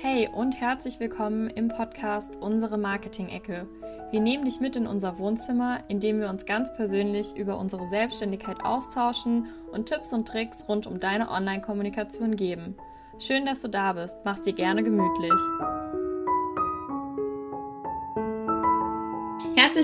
Hey und herzlich willkommen im Podcast Unsere Marketing-Ecke. Wir nehmen dich mit in unser Wohnzimmer, in dem wir uns ganz persönlich über unsere Selbstständigkeit austauschen und Tipps und Tricks rund um deine Online-Kommunikation geben. Schön, dass du da bist. Mach's dir gerne gemütlich.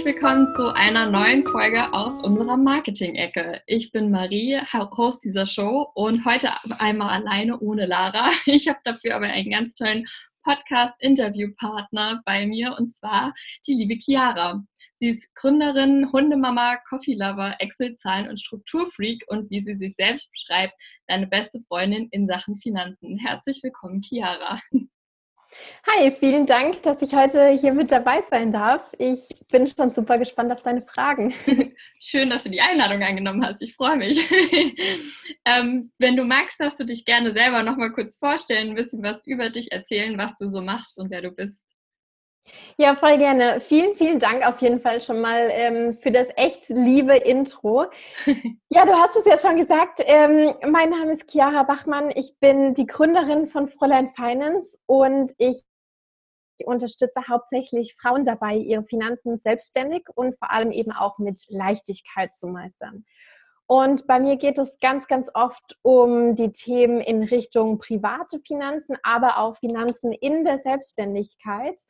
Herzlich willkommen zu einer neuen Folge aus unserer Marketing-Ecke. Ich bin Marie, Host dieser Show und heute einmal alleine ohne Lara. Ich habe dafür aber einen ganz tollen Podcast-Interviewpartner bei mir und zwar die liebe Chiara. Sie ist Gründerin, Hundemama, Coffee Lover, Excel-Zahlen und Strukturfreak und wie sie sich selbst beschreibt, deine beste Freundin in Sachen Finanzen. Herzlich willkommen, Chiara. Hi, vielen Dank, dass ich heute hier mit dabei sein darf. Ich bin schon super gespannt auf deine Fragen. Schön, dass du die Einladung angenommen hast. Ich freue mich. ähm, wenn du magst, darfst du dich gerne selber noch mal kurz vorstellen, ein bisschen was über dich erzählen, was du so machst und wer du bist. Ja, voll gerne. Vielen, vielen Dank auf jeden Fall schon mal ähm, für das echt liebe Intro. Ja, du hast es ja schon gesagt. Ähm, mein Name ist Chiara Bachmann. Ich bin die Gründerin von Fräulein Finance und ich unterstütze hauptsächlich Frauen dabei, ihre Finanzen selbstständig und vor allem eben auch mit Leichtigkeit zu meistern. Und bei mir geht es ganz, ganz oft um die Themen in Richtung private Finanzen, aber auch Finanzen in der Selbstständigkeit.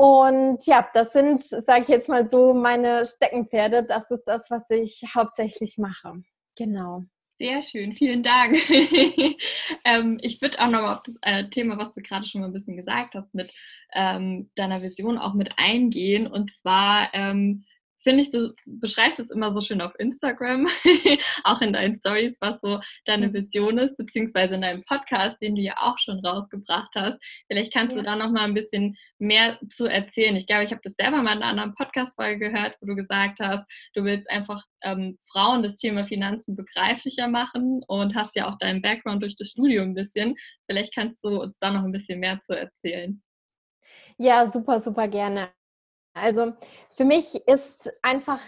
Und ja, das sind, sage ich jetzt mal so, meine Steckenpferde. Das ist das, was ich hauptsächlich mache. Genau. Sehr schön, vielen Dank. ähm, ich würde auch nochmal auf das äh, Thema, was du gerade schon mal ein bisschen gesagt hast, mit ähm, deiner Vision auch mit eingehen. Und zwar ähm, finde ich, du beschreibst es immer so schön auf Instagram, auch in deinen Stories, was so deine mhm. Vision ist, beziehungsweise in deinem Podcast, den du ja auch schon rausgebracht hast. Vielleicht kannst ja. du da noch mal ein bisschen mehr zu erzählen. Ich glaube, ich habe das selber mal in einer anderen Podcast-Folge gehört, wo du gesagt hast, du willst einfach ähm, Frauen das Thema Finanzen begreiflicher machen und hast ja auch deinen Background durch das Studium ein bisschen. Vielleicht kannst du uns da noch ein bisschen mehr zu erzählen. Ja, super, super gerne. Also für mich ist einfach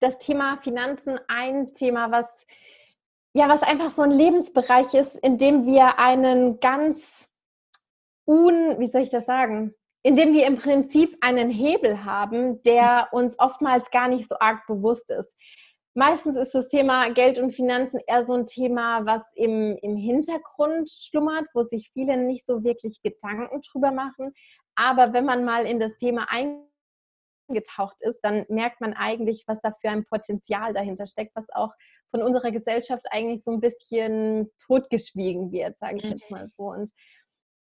das Thema Finanzen ein Thema, was ja, was einfach so ein Lebensbereich ist, in dem wir einen ganz un, wie soll ich das sagen, in dem wir im Prinzip einen Hebel haben, der uns oftmals gar nicht so arg bewusst ist. Meistens ist das Thema Geld und Finanzen eher so ein Thema, was im, im Hintergrund schlummert, wo sich viele nicht so wirklich Gedanken drüber machen. Aber wenn man mal in das Thema eingeht, getaucht ist, dann merkt man eigentlich, was da für ein Potenzial dahinter steckt, was auch von unserer Gesellschaft eigentlich so ein bisschen totgeschwiegen wird, sage ich jetzt mhm. mal so. Und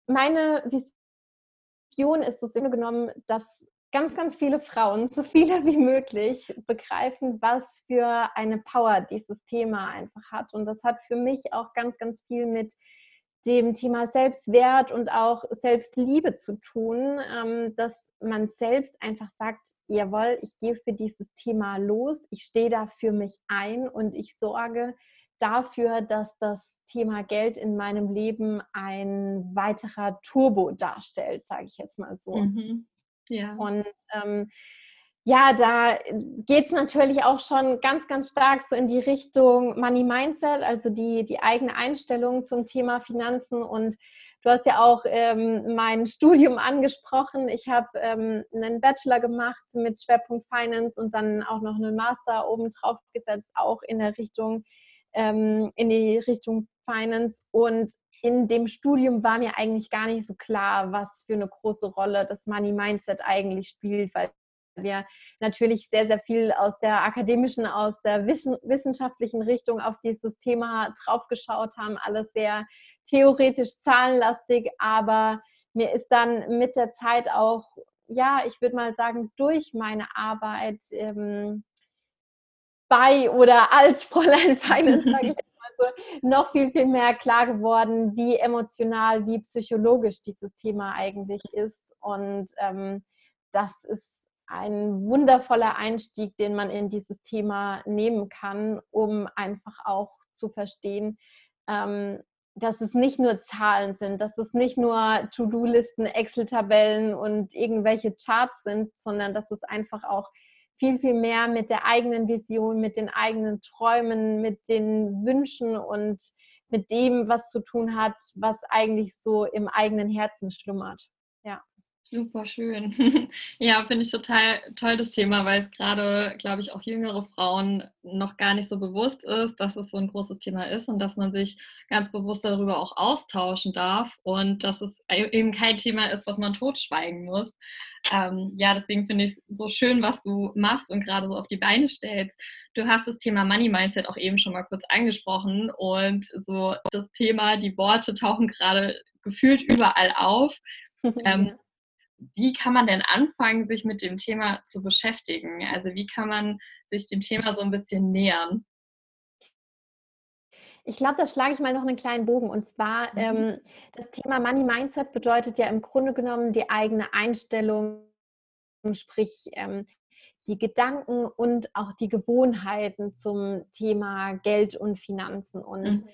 meine Vision ist es im genommen, dass ganz, ganz viele Frauen, so viele wie möglich, begreifen, was für eine Power dieses Thema einfach hat. Und das hat für mich auch ganz, ganz viel mit dem Thema Selbstwert und auch Selbstliebe zu tun, ähm, dass man selbst einfach sagt, jawohl, ich gehe für dieses Thema los, ich stehe da für mich ein und ich sorge dafür, dass das Thema Geld in meinem Leben ein weiterer Turbo darstellt, sage ich jetzt mal so. Mhm. Ja. Und ähm, ja, da geht es natürlich auch schon ganz, ganz stark so in die Richtung Money Mindset, also die, die eigene Einstellung zum Thema Finanzen. Und du hast ja auch ähm, mein Studium angesprochen. Ich habe ähm, einen Bachelor gemacht mit Schwerpunkt Finance und dann auch noch einen Master obendrauf gesetzt, auch in der Richtung, ähm, in die Richtung Finance. Und in dem Studium war mir eigentlich gar nicht so klar, was für eine große Rolle das Money Mindset eigentlich spielt, weil wir natürlich sehr, sehr viel aus der akademischen, aus der wissenschaftlichen Richtung auf dieses Thema draufgeschaut haben, alles sehr theoretisch zahlenlastig, aber mir ist dann mit der Zeit auch, ja, ich würde mal sagen, durch meine Arbeit ähm, bei oder als Fräulein Finance, sage ich mal so, noch viel, viel mehr klar geworden, wie emotional, wie psychologisch dieses Thema eigentlich ist. Und ähm, das ist ein wundervoller Einstieg, den man in dieses Thema nehmen kann, um einfach auch zu verstehen, ähm, dass es nicht nur Zahlen sind, dass es nicht nur To-Do-Listen, Excel-Tabellen und irgendwelche Charts sind, sondern dass es einfach auch viel, viel mehr mit der eigenen Vision, mit den eigenen Träumen, mit den Wünschen und mit dem was zu tun hat, was eigentlich so im eigenen Herzen schlummert. Super schön. ja, finde ich total toll das Thema, weil es gerade, glaube ich, auch jüngere Frauen noch gar nicht so bewusst ist, dass es so ein großes Thema ist und dass man sich ganz bewusst darüber auch austauschen darf und dass es eben kein Thema ist, was man totschweigen muss. Ähm, ja, deswegen finde ich es so schön, was du machst und gerade so auf die Beine stellst. Du hast das Thema Money Mindset auch eben schon mal kurz angesprochen und so das Thema, die Worte tauchen gerade gefühlt überall auf. Ähm, wie kann man denn anfangen, sich mit dem Thema zu beschäftigen? Also wie kann man sich dem Thema so ein bisschen nähern? Ich glaube, da schlage ich mal noch einen kleinen Bogen. Und zwar, mhm. ähm, das Thema Money Mindset bedeutet ja im Grunde genommen die eigene Einstellung, sprich ähm, die Gedanken und auch die Gewohnheiten zum Thema Geld und Finanzen. Und mhm.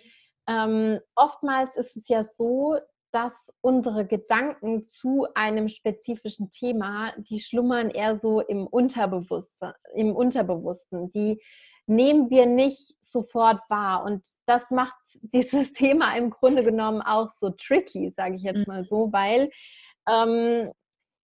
ähm, oftmals ist es ja so, dass unsere Gedanken zu einem spezifischen Thema, die schlummern eher so im Unterbewussten, im Unterbewussten. Die nehmen wir nicht sofort wahr. Und das macht dieses Thema im Grunde genommen auch so tricky, sage ich jetzt mal so, weil ähm,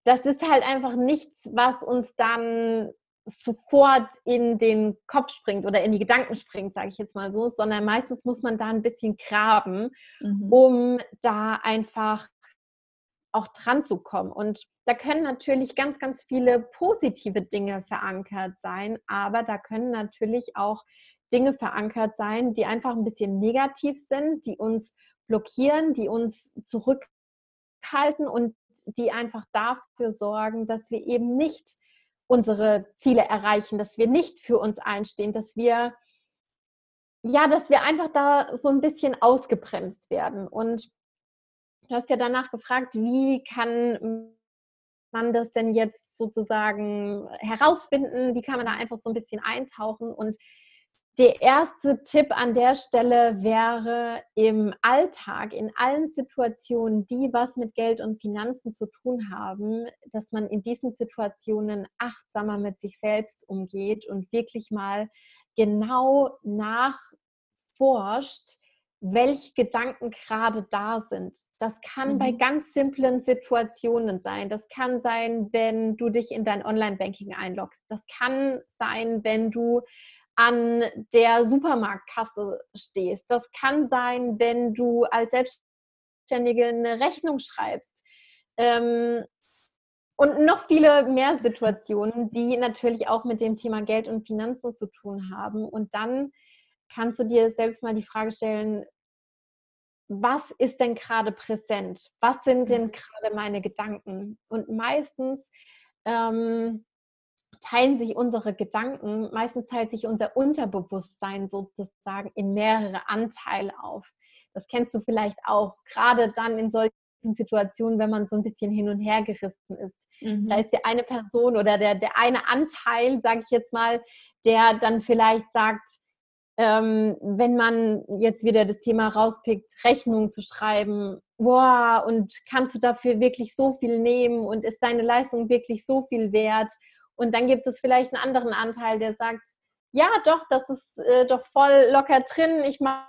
das ist halt einfach nichts, was uns dann sofort in den Kopf springt oder in die Gedanken springt, sage ich jetzt mal so, sondern meistens muss man da ein bisschen graben, mhm. um da einfach auch dran zu kommen. Und da können natürlich ganz, ganz viele positive Dinge verankert sein, aber da können natürlich auch Dinge verankert sein, die einfach ein bisschen negativ sind, die uns blockieren, die uns zurückhalten und die einfach dafür sorgen, dass wir eben nicht unsere Ziele erreichen, dass wir nicht für uns einstehen, dass wir ja, dass wir einfach da so ein bisschen ausgebremst werden. Und du hast ja danach gefragt, wie kann man das denn jetzt sozusagen herausfinden? Wie kann man da einfach so ein bisschen eintauchen? Und der erste Tipp an der Stelle wäre im Alltag, in allen Situationen, die was mit Geld und Finanzen zu tun haben, dass man in diesen Situationen achtsamer mit sich selbst umgeht und wirklich mal genau nachforscht, welche Gedanken gerade da sind. Das kann mhm. bei ganz simplen Situationen sein. Das kann sein, wenn du dich in dein Online-Banking einloggst. Das kann sein, wenn du an der Supermarktkasse stehst. Das kann sein, wenn du als Selbstständige eine Rechnung schreibst. Ähm, und noch viele mehr Situationen, die natürlich auch mit dem Thema Geld und Finanzen zu tun haben. Und dann kannst du dir selbst mal die Frage stellen, was ist denn gerade präsent? Was sind denn mhm. gerade meine Gedanken? Und meistens ähm, teilen sich unsere Gedanken, meistens teilt sich unser Unterbewusstsein sozusagen in mehrere Anteile auf. Das kennst du vielleicht auch, gerade dann in solchen Situationen, wenn man so ein bisschen hin und her gerissen ist. Mhm. Da ist der eine Person oder der, der eine Anteil, sage ich jetzt mal, der dann vielleicht sagt, ähm, wenn man jetzt wieder das Thema rauspickt, Rechnungen zu schreiben, boah, und kannst du dafür wirklich so viel nehmen und ist deine Leistung wirklich so viel wert? Und dann gibt es vielleicht einen anderen Anteil, der sagt, ja, doch, das ist äh, doch voll locker drin, ich mache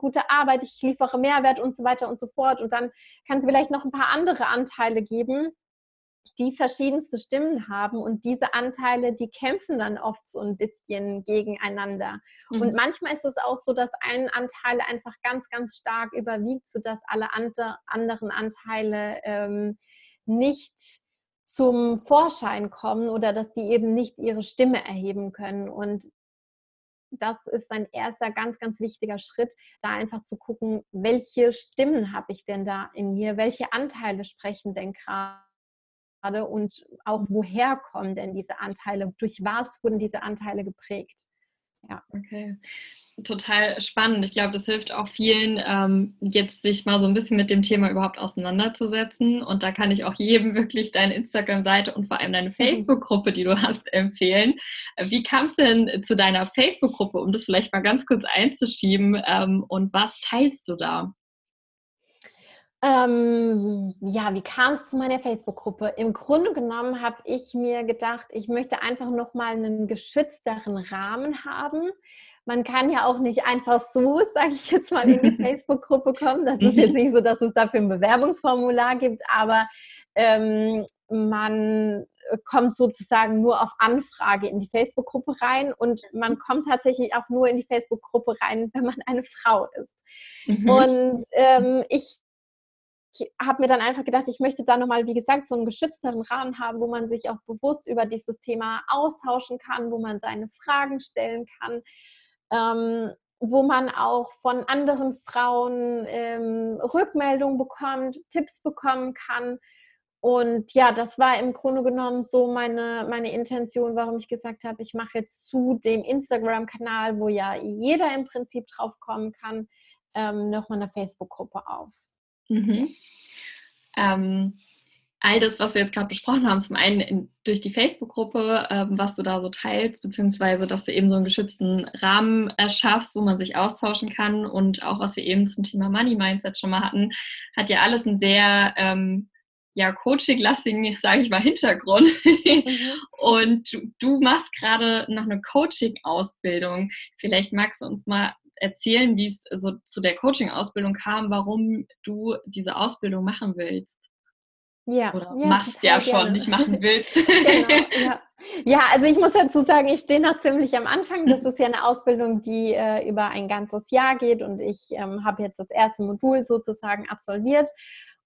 gute Arbeit, ich liefere Mehrwert und so weiter und so fort. Und dann kann es vielleicht noch ein paar andere Anteile geben, die verschiedenste Stimmen haben und diese Anteile, die kämpfen dann oft so ein bisschen gegeneinander. Mhm. Und manchmal ist es auch so, dass ein Anteil einfach ganz, ganz stark überwiegt, sodass alle anderen Anteile ähm, nicht zum Vorschein kommen oder dass die eben nicht ihre Stimme erheben können. Und das ist ein erster ganz, ganz wichtiger Schritt, da einfach zu gucken, welche Stimmen habe ich denn da in mir, welche Anteile sprechen denn gerade und auch woher kommen denn diese Anteile, durch was wurden diese Anteile geprägt. Ja. Okay total spannend. Ich glaube, das hilft auch vielen, ähm, jetzt sich mal so ein bisschen mit dem Thema überhaupt auseinanderzusetzen. Und da kann ich auch jedem wirklich deine Instagram-Seite und vor allem deine mhm. Facebook-Gruppe, die du hast, empfehlen. Wie kam es denn zu deiner Facebook-Gruppe, um das vielleicht mal ganz kurz einzuschieben? Ähm, und was teilst du da? Ähm, ja, wie kam es zu meiner Facebook-Gruppe? Im Grunde genommen habe ich mir gedacht, ich möchte einfach noch mal einen geschützteren Rahmen haben, man kann ja auch nicht einfach so, sage ich jetzt mal, in die Facebook-Gruppe kommen. Das ist jetzt mhm. nicht so, dass es dafür ein Bewerbungsformular gibt, aber ähm, man kommt sozusagen nur auf Anfrage in die Facebook-Gruppe rein und man kommt tatsächlich auch nur in die Facebook-Gruppe rein, wenn man eine Frau ist. Mhm. Und ähm, ich ich habe mir dann einfach gedacht, ich möchte da nochmal, wie gesagt, so einen geschützteren Rahmen haben, wo man sich auch bewusst über dieses Thema austauschen kann, wo man seine Fragen stellen kann, ähm, wo man auch von anderen Frauen ähm, Rückmeldungen bekommt, Tipps bekommen kann. Und ja, das war im Grunde genommen so meine, meine Intention, warum ich gesagt habe, ich mache jetzt zu dem Instagram-Kanal, wo ja jeder im Prinzip drauf kommen kann, ähm, nochmal eine Facebook-Gruppe auf. Mhm. Ähm, all das, was wir jetzt gerade besprochen haben, zum einen in, durch die Facebook-Gruppe, ähm, was du da so teilst, beziehungsweise dass du eben so einen geschützten Rahmen erschaffst, wo man sich austauschen kann und auch was wir eben zum Thema Money Mindset schon mal hatten, hat ja alles einen sehr ähm, ja, Coaching-lastigen, sage ich mal, Hintergrund. Mhm. und du, du machst gerade noch eine Coaching-Ausbildung. Vielleicht magst du uns mal erzählen, wie es so zu der Coaching-Ausbildung kam, warum du diese Ausbildung machen willst. Ja, Oder ja, machst ja schon, gerne. nicht machen willst. genau, ja. ja, also ich muss dazu sagen, ich stehe noch ziemlich am Anfang. Das ist ja eine Ausbildung, die äh, über ein ganzes Jahr geht und ich ähm, habe jetzt das erste Modul sozusagen absolviert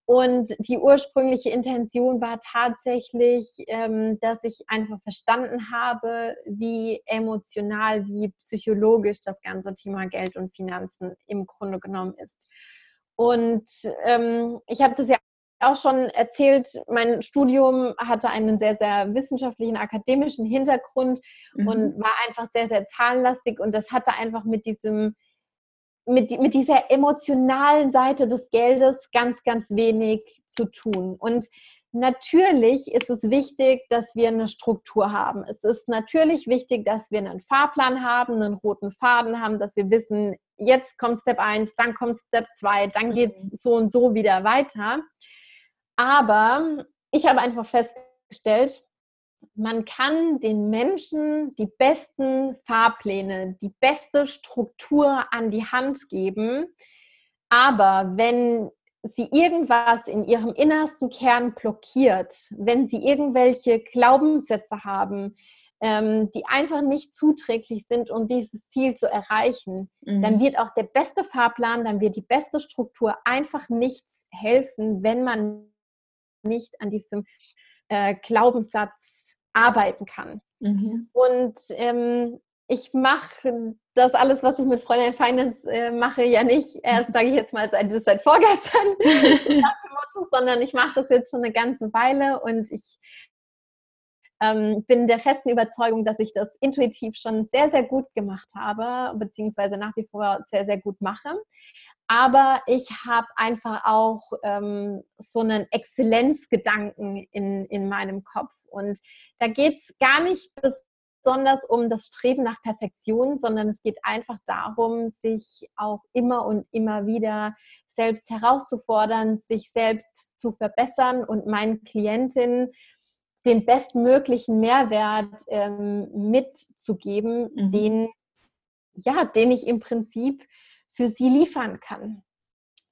und die ursprüngliche Intention war tatsächlich, ähm, dass ich einfach verstanden habe, wie emotional, wie psychologisch das ganze Thema Geld und Finanzen im Grunde genommen ist. Und ähm, ich habe das ja auch schon erzählt, mein Studium hatte einen sehr, sehr wissenschaftlichen, akademischen Hintergrund mhm. und war einfach sehr, sehr zahlenlastig und das hatte einfach mit diesem mit, mit dieser emotionalen Seite des Geldes ganz, ganz wenig zu tun. Und natürlich ist es wichtig, dass wir eine Struktur haben. Es ist natürlich wichtig, dass wir einen Fahrplan haben, einen roten Faden haben, dass wir wissen, jetzt kommt Step 1, dann kommt Step 2, dann geht es mhm. so und so wieder weiter. Aber ich habe einfach festgestellt, man kann den Menschen die besten Fahrpläne, die beste Struktur an die Hand geben. Aber wenn sie irgendwas in ihrem innersten Kern blockiert, wenn sie irgendwelche Glaubenssätze haben, ähm, die einfach nicht zuträglich sind, um dieses Ziel zu erreichen, mhm. dann wird auch der beste Fahrplan, dann wird die beste Struktur einfach nichts helfen, wenn man nicht an diesem äh, Glaubenssatz arbeiten kann. Mhm. Und ähm, ich mache das alles, was ich mit Fräulein Finance äh, mache, ja nicht erst, sage ich jetzt mal, seit, seit vorgestern, sondern ich mache das jetzt schon eine ganze Weile und ich ähm, bin der festen Überzeugung, dass ich das intuitiv schon sehr, sehr gut gemacht habe, beziehungsweise nach wie vor sehr, sehr gut mache. Aber ich habe einfach auch ähm, so einen Exzellenzgedanken in, in meinem Kopf. Und da geht es gar nicht besonders um das Streben nach Perfektion, sondern es geht einfach darum, sich auch immer und immer wieder selbst herauszufordern, sich selbst zu verbessern und meinen Klientinnen den bestmöglichen Mehrwert ähm, mitzugeben, mhm. den, ja, den ich im Prinzip für sie liefern kann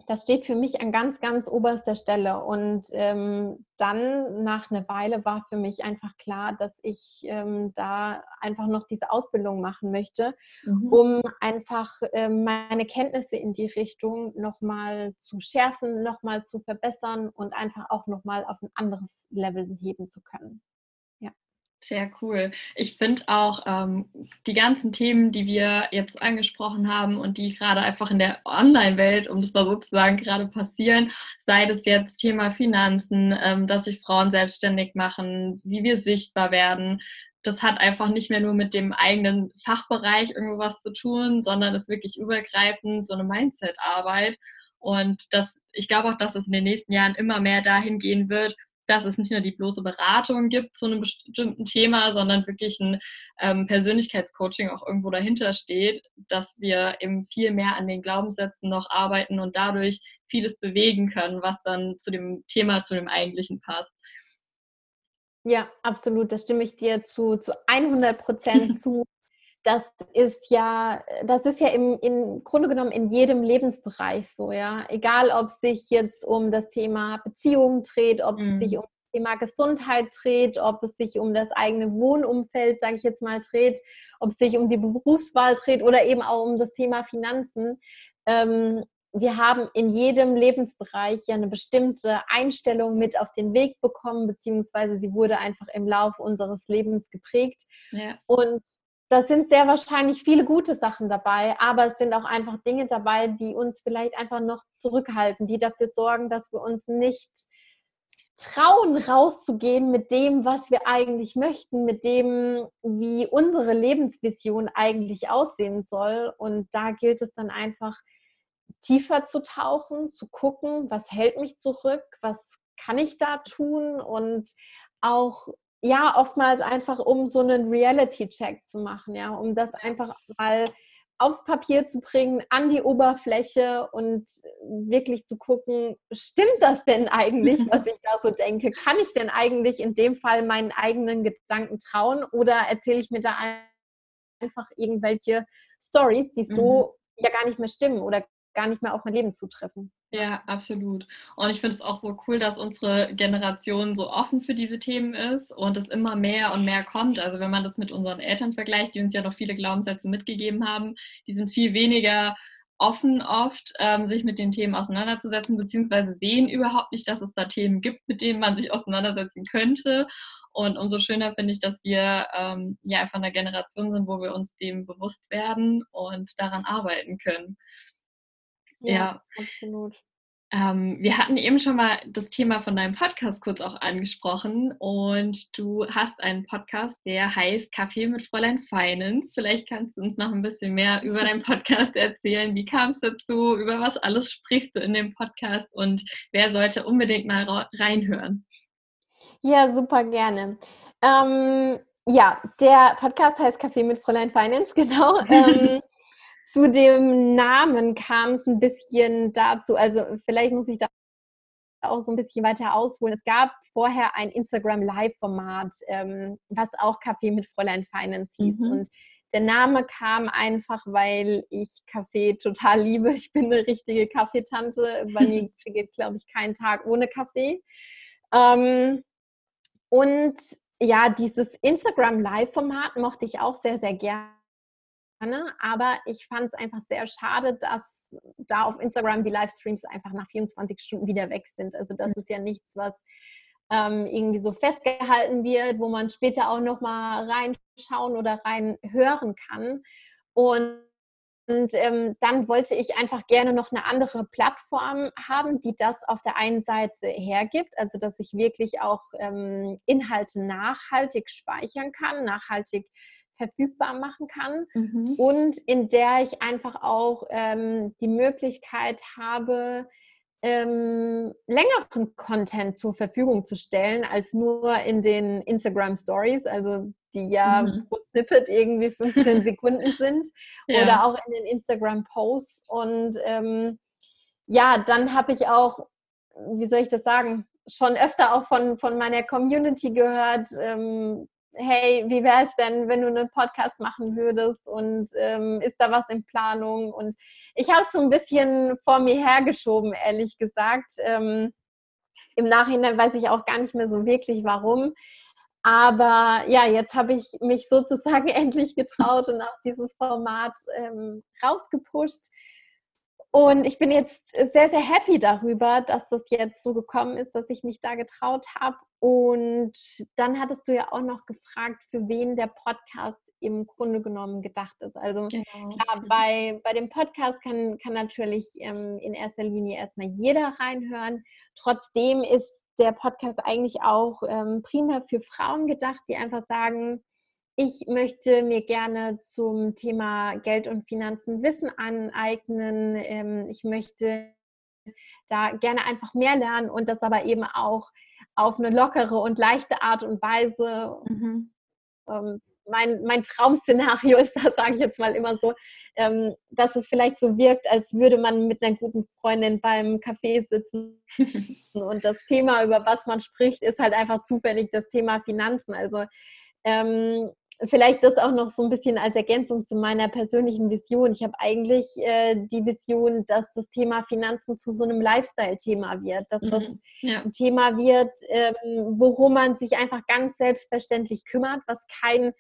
das steht für mich an ganz, ganz oberster Stelle. Und ähm, dann nach einer Weile war für mich einfach klar, dass ich ähm, da einfach noch diese Ausbildung machen möchte, mhm. um einfach ähm, meine Kenntnisse in die Richtung nochmal zu schärfen, nochmal zu verbessern und einfach auch nochmal auf ein anderes Level heben zu können. Sehr cool. Ich finde auch ähm, die ganzen Themen, die wir jetzt angesprochen haben und die gerade einfach in der Online-Welt, um das mal sozusagen gerade passieren, sei das jetzt Thema Finanzen, ähm, dass sich Frauen selbstständig machen, wie wir sichtbar werden, das hat einfach nicht mehr nur mit dem eigenen Fachbereich irgendwas zu tun, sondern ist wirklich übergreifend so eine Mindset-Arbeit. Und das, ich glaube auch, dass es in den nächsten Jahren immer mehr dahin gehen wird, dass es nicht nur die bloße Beratung gibt zu einem bestimmten Thema, sondern wirklich ein ähm, Persönlichkeitscoaching auch irgendwo dahinter steht, dass wir eben viel mehr an den Glaubenssätzen noch arbeiten und dadurch vieles bewegen können, was dann zu dem Thema, zu dem eigentlichen passt. Ja, absolut. Da stimme ich dir zu, zu 100 Prozent zu. Das ist ja, das ist ja im, im Grunde genommen in jedem Lebensbereich so, ja. Egal, ob es sich jetzt um das Thema Beziehungen dreht, ob mhm. es sich um das Thema Gesundheit dreht, ob es sich um das eigene Wohnumfeld, sage ich jetzt mal, dreht, ob es sich um die Berufswahl dreht oder eben auch um das Thema Finanzen. Ähm, wir haben in jedem Lebensbereich ja eine bestimmte Einstellung mit auf den Weg bekommen, beziehungsweise sie wurde einfach im Laufe unseres Lebens geprägt. Ja. Und da sind sehr wahrscheinlich viele gute Sachen dabei, aber es sind auch einfach Dinge dabei, die uns vielleicht einfach noch zurückhalten, die dafür sorgen, dass wir uns nicht trauen, rauszugehen mit dem, was wir eigentlich möchten, mit dem, wie unsere Lebensvision eigentlich aussehen soll. Und da gilt es dann einfach, tiefer zu tauchen, zu gucken, was hält mich zurück, was kann ich da tun und auch ja, oftmals einfach, um so einen Reality-Check zu machen, ja, um das einfach mal aufs Papier zu bringen, an die Oberfläche und wirklich zu gucken, stimmt das denn eigentlich, was ich da so denke? Kann ich denn eigentlich in dem Fall meinen eigenen Gedanken trauen oder erzähle ich mir da einfach irgendwelche Stories, die so mhm. ja gar nicht mehr stimmen oder gar nicht mehr auf mein Leben zutreffen. Ja, absolut. Und ich finde es auch so cool, dass unsere Generation so offen für diese Themen ist und es immer mehr und mehr kommt. Also wenn man das mit unseren Eltern vergleicht, die uns ja noch viele Glaubenssätze mitgegeben haben, die sind viel weniger offen oft, ähm, sich mit den Themen auseinanderzusetzen, beziehungsweise sehen überhaupt nicht, dass es da Themen gibt, mit denen man sich auseinandersetzen könnte. Und umso schöner finde ich, dass wir ähm, ja einfach eine Generation sind, wo wir uns dem bewusst werden und daran arbeiten können. Ja, ja. absolut. Ähm, wir hatten eben schon mal das Thema von deinem Podcast kurz auch angesprochen und du hast einen Podcast, der heißt Kaffee mit Fräulein Finance. Vielleicht kannst du uns noch ein bisschen mehr über deinen Podcast erzählen. Wie kam es dazu? Über was alles sprichst du in dem Podcast und wer sollte unbedingt mal reinhören? Ja, super gerne. Ähm, ja, der Podcast heißt Kaffee mit Fräulein Finance, genau. Ähm, zu dem Namen kam es ein bisschen dazu, also vielleicht muss ich da auch so ein bisschen weiter ausholen. Es gab vorher ein Instagram Live-Format, ähm, was auch Kaffee mit Fräulein Finance hieß. Mhm. Und der Name kam einfach, weil ich Kaffee total liebe. Ich bin eine richtige Kaffeetante. Bei mir geht, glaube ich, kein Tag ohne Kaffee. Ähm, und ja, dieses Instagram Live-Format mochte ich auch sehr, sehr gerne aber ich fand es einfach sehr schade, dass da auf Instagram die Livestreams einfach nach 24 Stunden wieder weg sind. Also das mhm. ist ja nichts, was ähm, irgendwie so festgehalten wird, wo man später auch noch mal reinschauen oder reinhören kann. Und, und ähm, dann wollte ich einfach gerne noch eine andere Plattform haben, die das auf der einen Seite hergibt, also dass ich wirklich auch ähm, Inhalte nachhaltig speichern kann, nachhaltig verfügbar machen kann mhm. und in der ich einfach auch ähm, die Möglichkeit habe, ähm, längeren Content zur Verfügung zu stellen, als nur in den Instagram Stories, also die ja mhm. pro Snippet irgendwie 15 Sekunden sind ja. oder auch in den Instagram Posts. Und ähm, ja, dann habe ich auch, wie soll ich das sagen, schon öfter auch von, von meiner Community gehört, ähm, hey, wie wäre es denn, wenn du einen Podcast machen würdest und ähm, ist da was in Planung? Und ich habe es so ein bisschen vor mir hergeschoben, ehrlich gesagt. Ähm, Im Nachhinein weiß ich auch gar nicht mehr so wirklich, warum. Aber ja, jetzt habe ich mich sozusagen endlich getraut und auch dieses Format ähm, rausgepusht. Und ich bin jetzt sehr, sehr happy darüber, dass das jetzt so gekommen ist, dass ich mich da getraut habe. Und dann hattest du ja auch noch gefragt, für wen der Podcast im Grunde genommen gedacht ist. Also genau. klar, mhm. bei, bei dem Podcast kann, kann natürlich ähm, in erster Linie erstmal jeder reinhören. Trotzdem ist der Podcast eigentlich auch ähm, primär für Frauen gedacht, die einfach sagen, ich möchte mir gerne zum Thema Geld und Finanzen Wissen aneignen. Ähm, ich möchte da gerne einfach mehr lernen und das aber eben auch auf eine lockere und leichte Art und Weise. Mhm. Ähm, mein, mein Traum-Szenario ist da, sage ich jetzt mal immer so, ähm, dass es vielleicht so wirkt, als würde man mit einer guten Freundin beim Café sitzen. und das Thema, über was man spricht, ist halt einfach zufällig das Thema Finanzen. Also ähm, vielleicht das auch noch so ein bisschen als Ergänzung zu meiner persönlichen Vision. Ich habe eigentlich äh, die Vision, dass das Thema Finanzen zu so einem Lifestyle-Thema wird, dass mhm. das ja. ein Thema wird, ähm, worum man sich einfach ganz selbstverständlich kümmert, was kein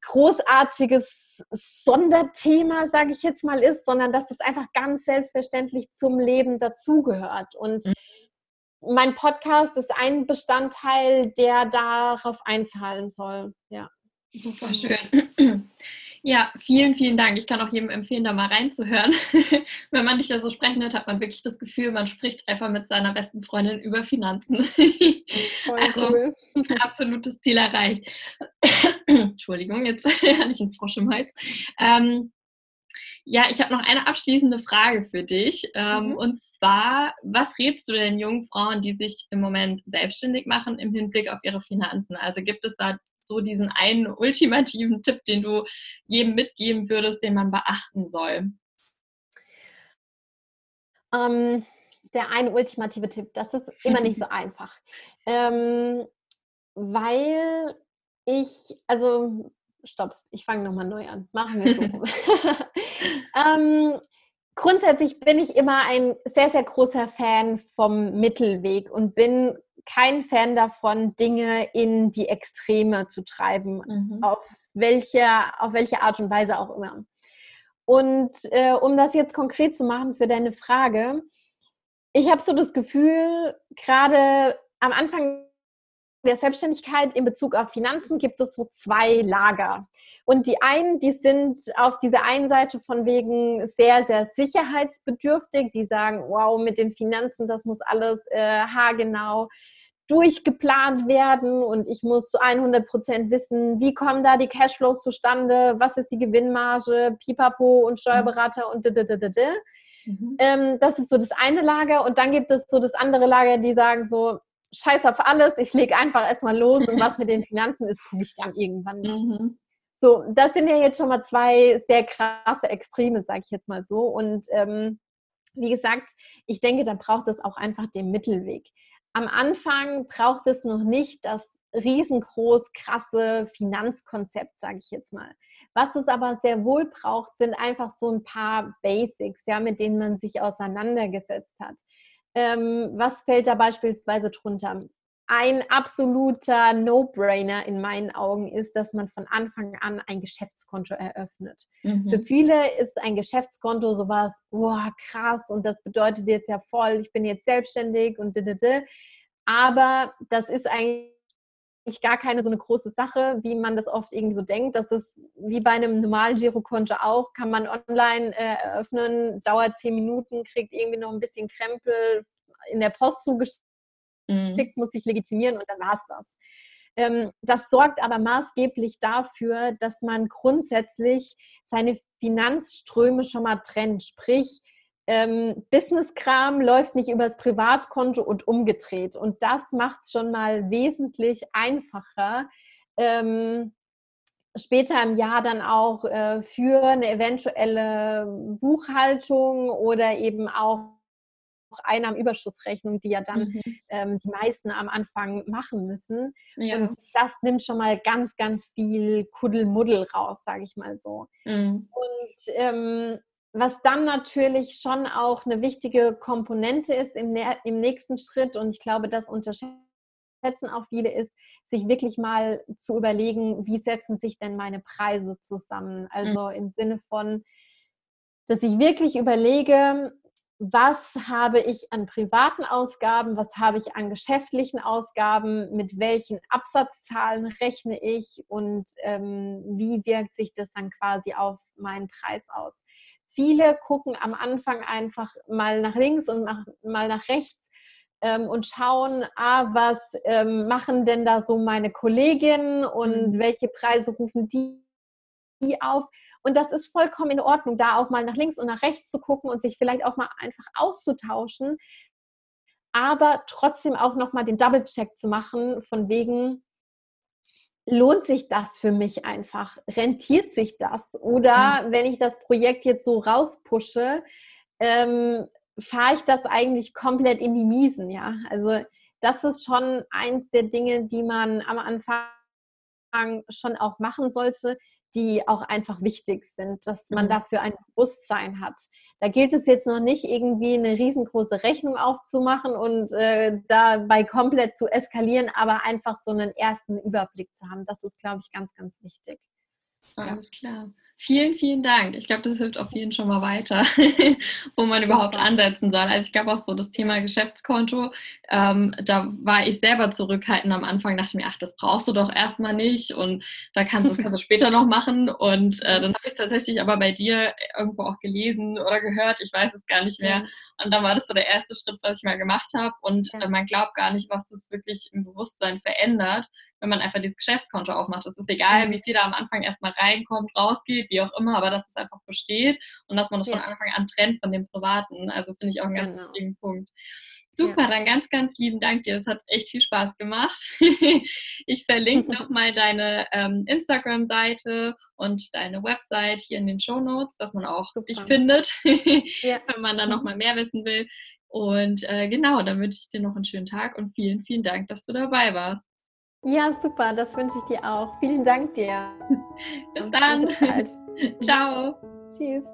großartiges Sonderthema, sage ich jetzt mal, ist, sondern dass es einfach ganz selbstverständlich zum Leben dazugehört. Und mhm. mein Podcast ist ein Bestandteil, der darauf einzahlen soll. Ja. Super schön. Ja, vielen, vielen Dank. Ich kann auch jedem empfehlen, da mal reinzuhören. Wenn man dich da so sprechen hört, hat man wirklich das Gefühl, man spricht einfach mit seiner besten Freundin über Finanzen. Voll also cool. absolutes Ziel erreicht. Entschuldigung, jetzt hatte ich einen Frosch im Hals. Ähm, ja, ich habe noch eine abschließende Frage für dich. Ähm, mhm. Und zwar, was rätst du den jungen Frauen, die sich im Moment selbstständig machen im Hinblick auf ihre Finanzen? Also gibt es da so diesen einen ultimativen Tipp, den du jedem mitgeben würdest, den man beachten soll? Ähm, der eine ultimative Tipp, das ist immer nicht so einfach. Ähm, weil ich, also, stopp, ich fange nochmal neu an. Machen wir so. ähm, grundsätzlich bin ich immer ein sehr, sehr großer Fan vom Mittelweg und bin kein Fan davon, Dinge in die Extreme zu treiben, mhm. auf, welche, auf welche Art und Weise auch immer. Und äh, um das jetzt konkret zu machen für deine Frage, ich habe so das Gefühl, gerade am Anfang der Selbstständigkeit in Bezug auf Finanzen gibt es so zwei Lager. Und die einen, die sind auf dieser einen Seite von wegen sehr, sehr sicherheitsbedürftig. Die sagen, wow, mit den Finanzen, das muss alles äh, haargenau durchgeplant werden und ich muss zu 100 Prozent wissen, wie kommen da die Cashflows zustande, was ist die Gewinnmarge, Pipapo und Steuerberater und d Mhm. Ähm, das ist so das eine Lager und dann gibt es so das andere Lager, die sagen so, scheiß auf alles, ich lege einfach erstmal los und was mit den Finanzen ist, gucke ich dann irgendwann. Mhm. So, das sind ja jetzt schon mal zwei sehr krasse Extreme, sage ich jetzt mal so. Und ähm, wie gesagt, ich denke, da braucht es auch einfach den Mittelweg. Am Anfang braucht es noch nicht das riesengroß krasse Finanzkonzept, sage ich jetzt mal. Was es aber sehr wohl braucht, sind einfach so ein paar Basics, ja, mit denen man sich auseinandergesetzt hat. Ähm, was fällt da beispielsweise drunter? Ein absoluter No-Brainer in meinen Augen ist, dass man von Anfang an ein Geschäftskonto eröffnet. Mhm. Für viele ist ein Geschäftskonto sowas, boah, krass, und das bedeutet jetzt ja voll, ich bin jetzt selbstständig und d. Aber das ist eigentlich gar keine so eine große Sache, wie man das oft irgendwie so denkt. Das ist wie bei einem normalen Girokonto auch, kann man online äh, eröffnen, dauert zehn Minuten, kriegt irgendwie noch ein bisschen Krempel in der Post zugeschickt, mhm. muss sich legitimieren und dann war es das. Ähm, das sorgt aber maßgeblich dafür, dass man grundsätzlich seine Finanzströme schon mal trennt. Sprich, ähm, Business-Kram läuft nicht übers Privatkonto und umgedreht. Und das macht es schon mal wesentlich einfacher, ähm, später im Jahr dann auch äh, für eine eventuelle Buchhaltung oder eben auch Einnahmenüberschussrechnung, die ja dann mhm. ähm, die meisten am Anfang machen müssen. Ja. Und das nimmt schon mal ganz, ganz viel Kuddelmuddel raus, sage ich mal so. Mhm. Und ähm, was dann natürlich schon auch eine wichtige Komponente ist im, im nächsten Schritt, und ich glaube, das unterschätzen auch viele, ist, sich wirklich mal zu überlegen, wie setzen sich denn meine Preise zusammen? Also mhm. im Sinne von, dass ich wirklich überlege, was habe ich an privaten Ausgaben, was habe ich an geschäftlichen Ausgaben, mit welchen Absatzzahlen rechne ich und ähm, wie wirkt sich das dann quasi auf meinen Preis aus. Viele gucken am Anfang einfach mal nach links und mal nach rechts ähm, und schauen, ah, was ähm, machen denn da so meine Kolleginnen und mhm. welche Preise rufen die, die auf. Und das ist vollkommen in Ordnung, da auch mal nach links und nach rechts zu gucken und sich vielleicht auch mal einfach auszutauschen, aber trotzdem auch nochmal den Double-Check zu machen, von wegen, lohnt sich das für mich einfach? Rentiert sich das? Oder mhm. wenn ich das Projekt jetzt so rauspushe, ähm, fahre ich das eigentlich komplett in die Miesen, ja? Also das ist schon eins der Dinge, die man am Anfang schon auch machen sollte, die auch einfach wichtig sind, dass man mhm. dafür ein Bewusstsein hat. Da gilt es jetzt noch nicht irgendwie eine riesengroße Rechnung aufzumachen und äh, dabei komplett zu eskalieren, aber einfach so einen ersten Überblick zu haben. Das ist, glaube ich, ganz, ganz wichtig. Alles klar. Vielen, vielen Dank. Ich glaube, das hilft auf jeden schon mal weiter, wo man überhaupt ansetzen soll. Also ich glaube auch so das Thema Geschäftskonto, ähm, da war ich selber zurückhaltend am Anfang, dachte mir, ach, das brauchst du doch erstmal nicht und da kannst du es später noch machen. Und äh, dann habe ich es tatsächlich aber bei dir irgendwo auch gelesen oder gehört, ich weiß es gar nicht mehr. Und dann war das so der erste Schritt, was ich mal gemacht habe. Und äh, man glaubt gar nicht, was das wirklich im Bewusstsein verändert, wenn man einfach dieses Geschäftskonto aufmacht. Es ist egal, wie viel da am Anfang erstmal reinkommt, rausgeht, wie auch immer, aber dass es einfach besteht und dass man das ja. von Anfang an trennt von dem Privaten. Also finde ich auch einen ganz genau. wichtigen Punkt. Super, ja. dann ganz, ganz lieben Dank dir. Es hat echt viel Spaß gemacht. ich verlinke nochmal deine ähm, Instagram-Seite und deine Website hier in den Show Notes, dass man auch Super. dich findet, ja. wenn man dann nochmal mehr wissen will. Und äh, genau, dann wünsche ich dir noch einen schönen Tag und vielen, vielen Dank, dass du dabei warst. Ja, super, das wünsche ich dir auch. Vielen Dank dir. Bis dann. Bis. Ciao. Tschüss.